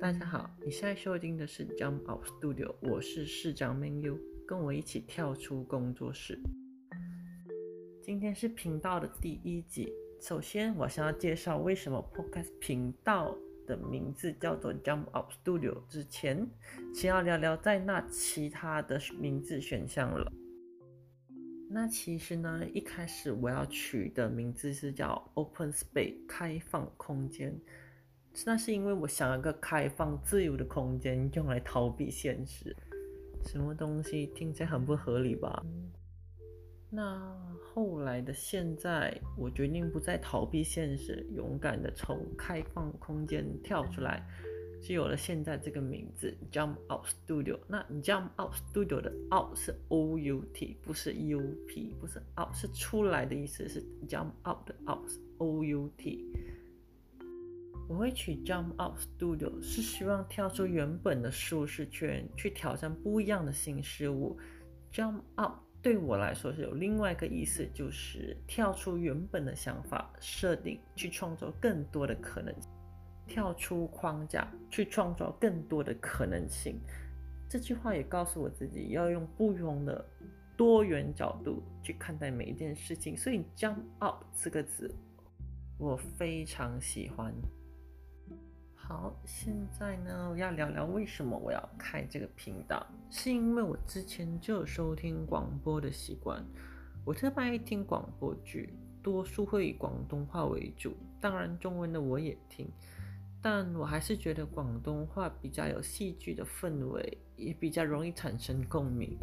大家好，你现在收听的是 Jump Out Studio，我是市长 Menu，跟我一起跳出工作室。今天是频道的第一集，首先我想要介绍为什么 Podcast 频道的名字叫做 Jump Out Studio 之前，先要聊聊在那其他的名字选项了。那其实呢，一开始我要取的名字是叫 Open Space 开放空间。那是因为我想要个开放自由的空间，用来逃避现实。什么东西听起来很不合理吧？那后来的现在，我决定不再逃避现实，勇敢的从开放空间跳出来，就有了现在这个名字 Jump Out Studio。那 Jump Out Studio 的 Out 是 O U T，不是 U P，不是 Out 是出来的意思，是 Jump Out 的 Out O U T。我会取 Jump Out Studio，是希望跳出原本的舒适圈，去挑战不一样的新事物。Jump Out 对我来说是有另外一个意思，就是跳出原本的想法设定，去创造更多的可能，跳出框架，去创造更多的可能性。这句话也告诉我自己要用不同的多元角度去看待每一件事情。所以 Jump Out 这个字，我非常喜欢。好，现在呢，我要聊聊为什么我要开这个频道，是因为我之前就有收听广播的习惯，我特别爱听广播剧，多数会以广东话为主，当然中文的我也听，但我还是觉得广东话比较有戏剧的氛围，也比较容易产生共鸣。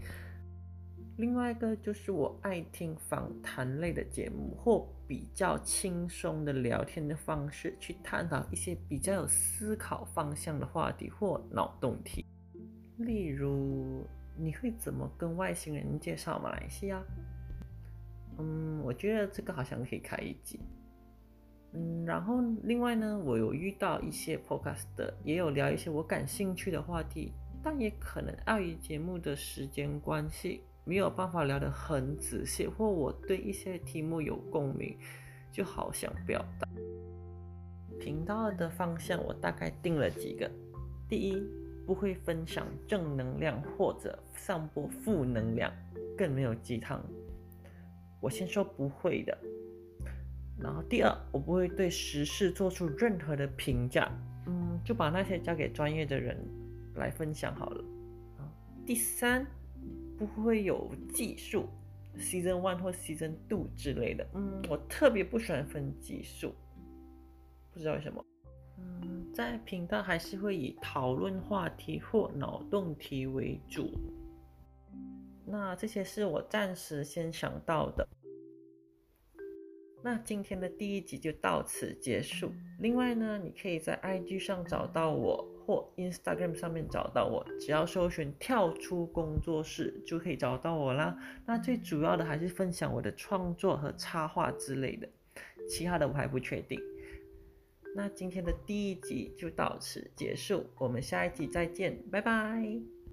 另外一个就是我爱听访谈类的节目，或比较轻松的聊天的方式，去探讨一些比较有思考方向的话题或脑洞题。例如，你会怎么跟外星人介绍马来西亚？嗯，我觉得这个好像可以开一集。嗯，然后另外呢，我有遇到一些 podcast，也有聊一些我感兴趣的话题，但也可能碍于节目的时间关系。没有办法聊得很仔细，或我对一些题目有共鸣，就好想表达。频道的方向我大概定了几个：第一，不会分享正能量或者散播负能量，更没有鸡汤。我先说不会的。然后第二，我不会对时事做出任何的评价，嗯，就把那些交给专业的人来分享好了。第三。不会有技术，season one 或 season two 之类的。嗯，我特别不喜欢分技术，不知道为什么。嗯，在频道还是会以讨论话题或脑洞题为主。那这些是我暂时先想到的。那今天的第一集就到此结束。另外呢，你可以在 IG 上找到我。或 Instagram 上面找到我，只要搜寻“跳出工作室”就可以找到我啦。那最主要的还是分享我的创作和插画之类的，其他的我还不确定。那今天的第一集就到此结束，我们下一集再见，拜拜。